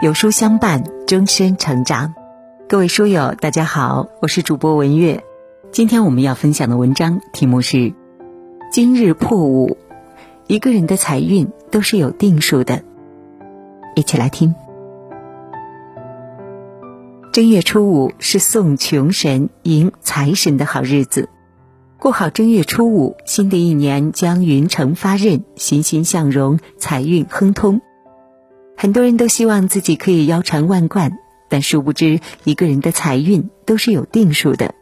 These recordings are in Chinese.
有书相伴，终身成长。各位书友，大家好，我是主播文月。今天我们要分享的文章题目是：今日破五，一个人的财运都是有定数的。一起来听。正月初五是送穷神、迎财神的好日子。过好正月初五，新的一年将云层发轫，欣欣向荣，财运亨通。很多人都希望自己可以腰缠万贯，但殊不知，一个人的财运都是有定数的。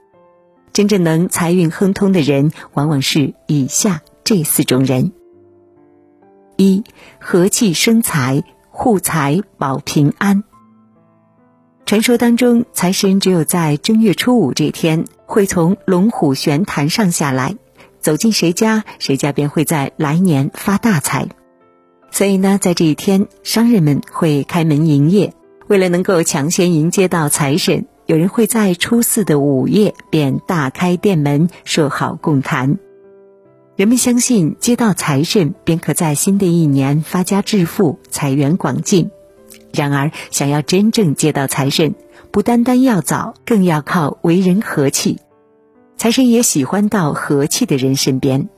真正能财运亨通的人，往往是以下这四种人：一、和气生财，护财保平安。传说当中，财神只有在正月初五这天会从龙虎玄坛上下来，走进谁家，谁家便会在来年发大财。所以呢，在这一天，商人们会开门营业。为了能够抢先迎接到财神，有人会在初四的午夜便大开店门，设好供坛。人们相信，接到财神便可在新的一年发家致富，财源广进。然而，想要真正接到财神，不单单要早，更要靠为人和气。财神也喜欢到和气的人身边。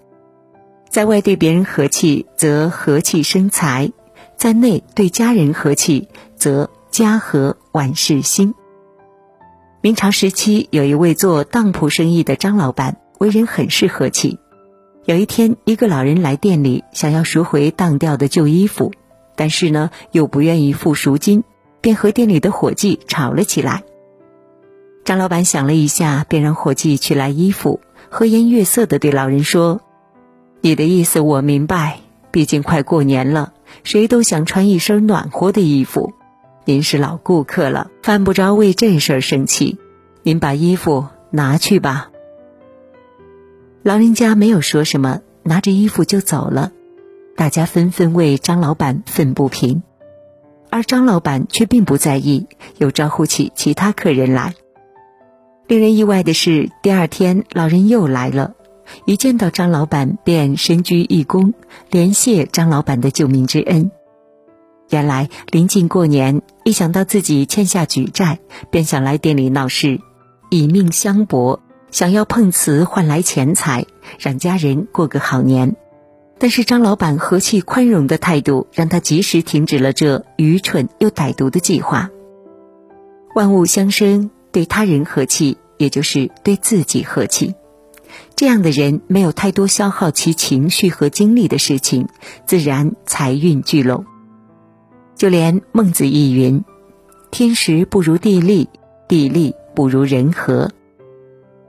在外对别人和气，则和气生财；在内对家人和气，则家和万事兴。明朝时期，有一位做当铺生意的张老板，为人很是和气。有一天，一个老人来店里，想要赎回当掉的旧衣服，但是呢，又不愿意付赎金，便和店里的伙计吵了起来。张老板想了一下，便让伙计取来衣服，和颜悦色的对老人说。你的意思我明白，毕竟快过年了，谁都想穿一身暖和的衣服。您是老顾客了，犯不着为这事儿生气。您把衣服拿去吧。老人家没有说什么，拿着衣服就走了。大家纷纷为张老板愤不平，而张老板却并不在意，又招呼起其他客人来。令人意外的是，第二天老人又来了。一见到张老板，便深鞠一躬，连谢张老板的救命之恩。原来临近过年，一想到自己欠下举债，便想来店里闹事，以命相搏，想要碰瓷换来钱财，让家人过个好年。但是张老板和气宽容的态度，让他及时停止了这愚蠢又歹毒的计划。万物相生，对他人和气，也就是对自己和气。这样的人没有太多消耗其情绪和精力的事情，自然财运聚拢。就连孟子亦云：“天时不如地利，地利不如人和。”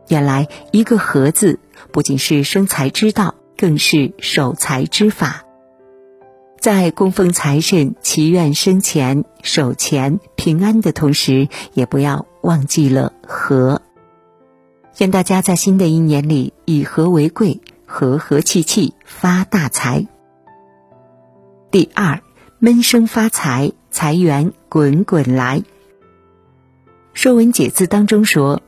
原来一个“和”字，不仅是生财之道，更是守财之法。在供奉财神、祈愿生钱、守钱、平安的同时，也不要忘记了和。愿大家在新的一年里以和为贵，和和气气发大财。第二，闷声发财，财源滚滚来。《说文解字》当中说：“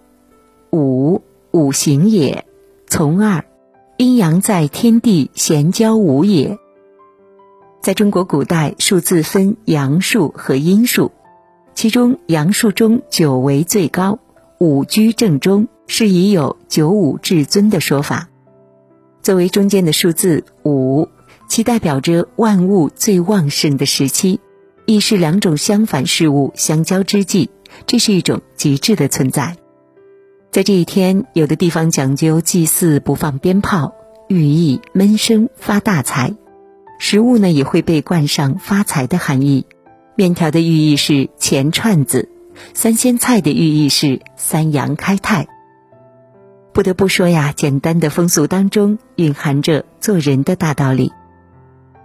五，五行也，从二，阴阳在天地咸交五也。”在中国古代，数字分阳数和阴数，其中阳数中九为最高，五居正中。是已有九五至尊的说法。作为中间的数字五，其代表着万物最旺盛的时期，亦是两种相反事物相交之际，这是一种极致的存在。在这一天，有的地方讲究祭祀不放鞭炮，寓意闷声发大财；食物呢也会被冠上发财的含义。面条的寓意是钱串子，三鲜菜的寓意是三阳开泰。不得不说呀，简单的风俗当中蕴含着做人的大道理。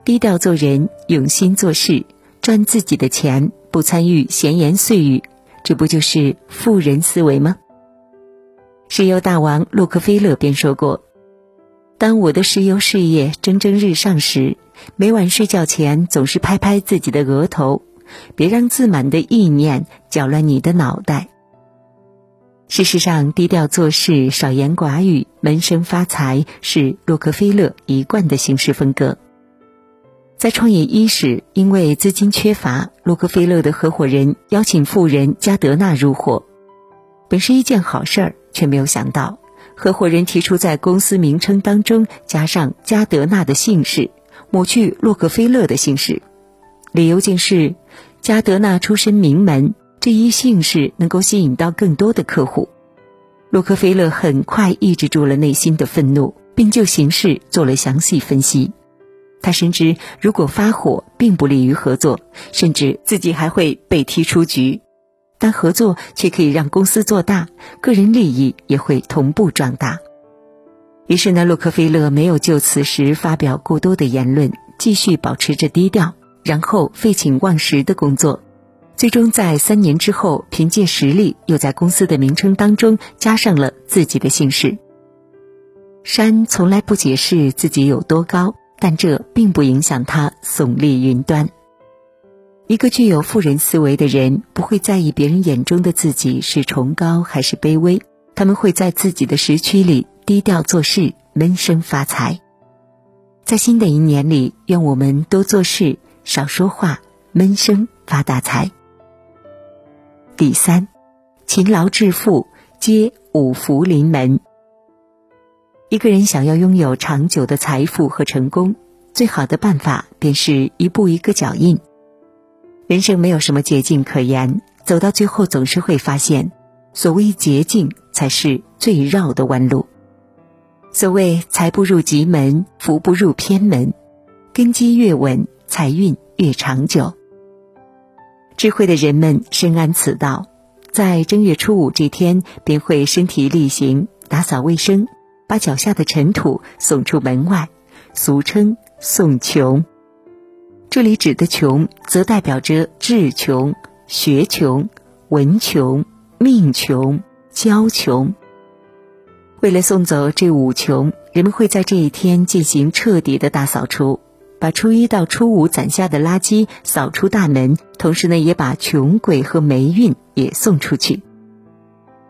低调做人，用心做事，赚自己的钱，不参与闲言碎语，这不就是富人思维吗？石油大王洛克菲勒便说过：“当我的石油事业蒸蒸日上时，每晚睡觉前总是拍拍自己的额头，别让自满的意念搅乱你的脑袋。”事实上，低调做事、少言寡语、闷声发财是洛克菲勒一贯的行事风格。在创业伊始，因为资金缺乏，洛克菲勒的合伙人邀请富人加德纳入伙，本是一件好事儿，却没有想到，合伙人提出在公司名称当中加上加德纳的姓氏，抹去洛克菲勒的姓氏，理由竟是加德纳出身名门，这一姓氏能够吸引到更多的客户。洛克菲勒很快抑制住了内心的愤怒，并就形势做了详细分析。他深知，如果发火并不利于合作，甚至自己还会被踢出局；但合作却可以让公司做大，个人利益也会同步壮大。于是呢，洛克菲勒没有就此时发表过多的言论，继续保持着低调，然后废寝忘食的工作。最终在三年之后，凭借实力，又在公司的名称当中加上了自己的姓氏。山从来不解释自己有多高。但这并不影响他耸立云端。一个具有富人思维的人，不会在意别人眼中的自己是崇高还是卑微，他们会在自己的时区里低调做事，闷声发财。在新的一年里，愿我们多做事，少说话，闷声发大财。第三，勤劳致富，皆五福临门。一个人想要拥有长久的财富和成功，最好的办法便是一步一个脚印。人生没有什么捷径可言，走到最后总是会发现，所谓捷径才是最绕的弯路。所谓财不入急门，福不入偏门，根基越稳，财运越长久。智慧的人们深谙此道，在正月初五这天便会身体力行，打扫卫生。把脚下的尘土送出门外，俗称送穷。这里指的穷，则代表着智穷、学穷、文穷、命穷、交穷。为了送走这五穷，人们会在这一天进行彻底的大扫除，把初一到初五攒下的垃圾扫出大门，同时呢，也把穷鬼和霉运也送出去。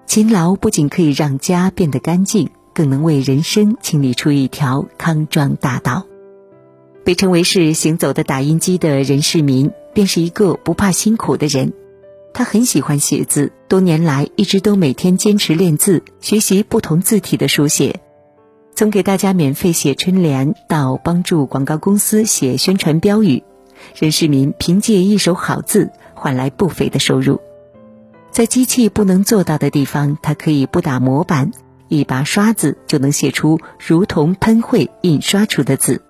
勤劳不仅可以让家变得干净。更能为人生清理出一条康庄大道。被称为是行走的打印机的任世民，便是一个不怕辛苦的人。他很喜欢写字，多年来一直都每天坚持练字，学习不同字体的书写。从给大家免费写春联，到帮助广告公司写宣传标语，任世民凭借一手好字换来不菲的收入。在机器不能做到的地方，他可以不打模板。一把刷子就能写出如同喷绘印刷出的字。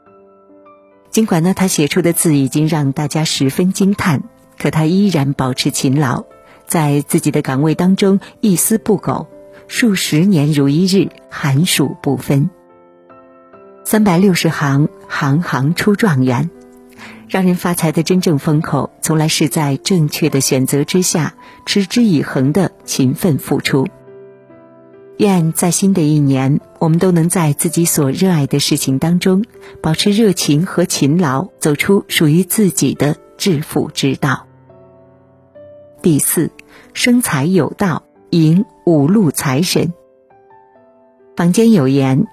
尽管呢，他写出的字已经让大家十分惊叹，可他依然保持勤劳，在自己的岗位当中一丝不苟，数十年如一日，寒暑不分。三百六十行，行行出状元。让人发财的真正风口，从来是在正确的选择之下，持之以恒的勤奋付出。愿在新的一年，我们都能在自己所热爱的事情当中，保持热情和勤劳，走出属于自己的致富之道。第四，生财有道，迎五路财神。坊间有言，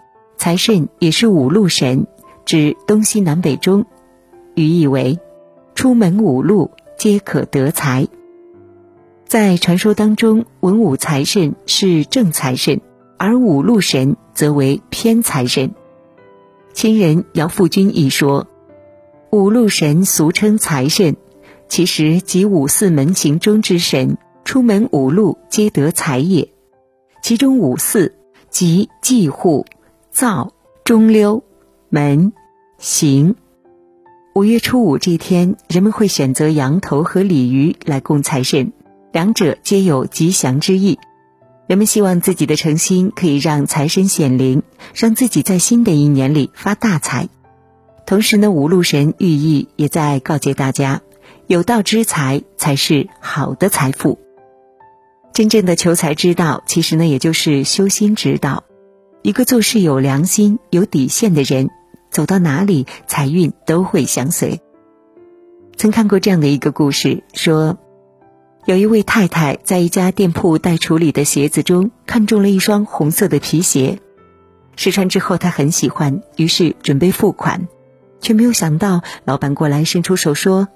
财神也是五路神，指东西南北中，寓意为出门五路皆可得财。在传说当中，文武财神是正财神，而五路神则为偏财神。亲人姚富君一说，五路神俗称财神，其实即五四门行中之神，出门五路皆得财也。其中五四即祭户、灶、中溜、门、行。五月初五这天，人们会选择羊头和鲤鱼来供财神。两者皆有吉祥之意，人们希望自己的诚心可以让财神显灵，让自己在新的一年里发大财。同时呢，五路神寓意也在告诫大家：有道之财才是好的财富。真正的求财之道，其实呢，也就是修心之道。一个做事有良心、有底线的人，走到哪里财运都会相随。曾看过这样的一个故事，说。有一位太太在一家店铺待处理的鞋子中看中了一双红色的皮鞋，试穿之后她很喜欢，于是准备付款。却没有想到老板过来伸出手说：“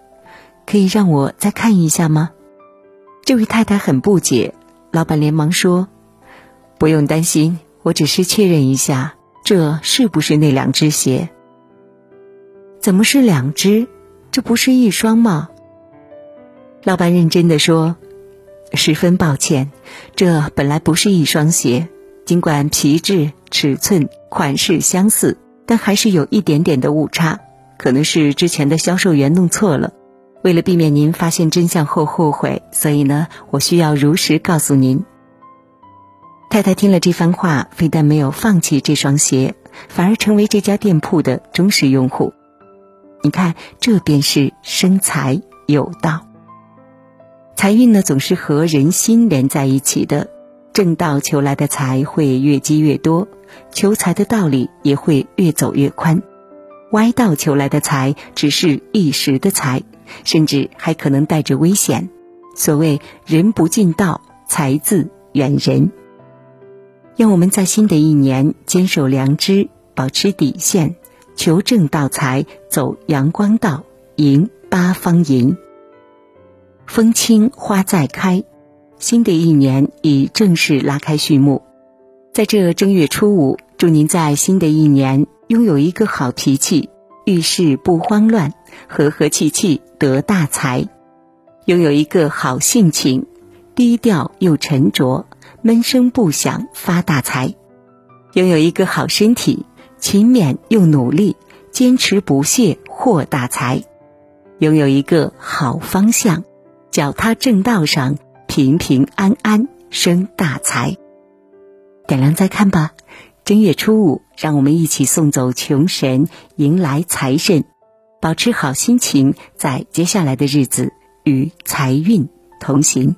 可以让我再看一下吗？”这位太太很不解，老板连忙说：“不用担心，我只是确认一下，这是不是那两只鞋？怎么是两只？这不是一双吗？”老板认真的说：“十分抱歉，这本来不是一双鞋。尽管皮质、尺寸、款式相似，但还是有一点点的误差，可能是之前的销售员弄错了。为了避免您发现真相后后悔，所以呢，我需要如实告诉您。”太太听了这番话，非但没有放弃这双鞋，反而成为这家店铺的忠实用户。你看，这便是生财有道。财运呢，总是和人心连在一起的。正道求来的财会越积越多，求财的道理也会越走越宽。歪道求来的财只是一时的财，甚至还可能带着危险。所谓“人不进道，财自远人”。愿我们在新的一年坚守良知，保持底线，求正道财，走阳光道，迎八方迎。风轻花再开，新的一年已正式拉开序幕。在这正月初五，祝您在新的一年拥有一个好脾气，遇事不慌乱，和和气气得大财；拥有一个好性情，低调又沉着，闷声不响发大财；拥有一个好身体，勤勉又努力，坚持不懈获大财；拥有一个好方向。脚踏正道上，平平安安生大财。点亮再看吧。正月初五，让我们一起送走穷神，迎来财神，保持好心情，在接下来的日子与财运同行。